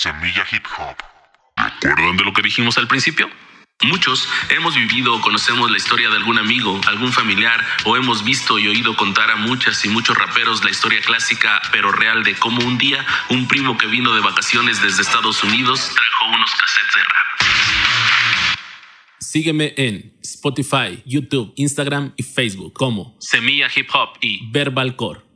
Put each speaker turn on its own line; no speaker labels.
Semilla Hip Hop.
¿Recuerdan de lo que dijimos al principio? Muchos hemos vivido o conocemos la historia de algún amigo, algún familiar, o hemos visto y oído contar a muchas y muchos raperos la historia clásica pero real de cómo un día un primo que vino de vacaciones desde Estados Unidos trajo unos cassettes de rap.
Sígueme en Spotify, YouTube, Instagram y Facebook como
Semilla Hip Hop y
Verbalcore.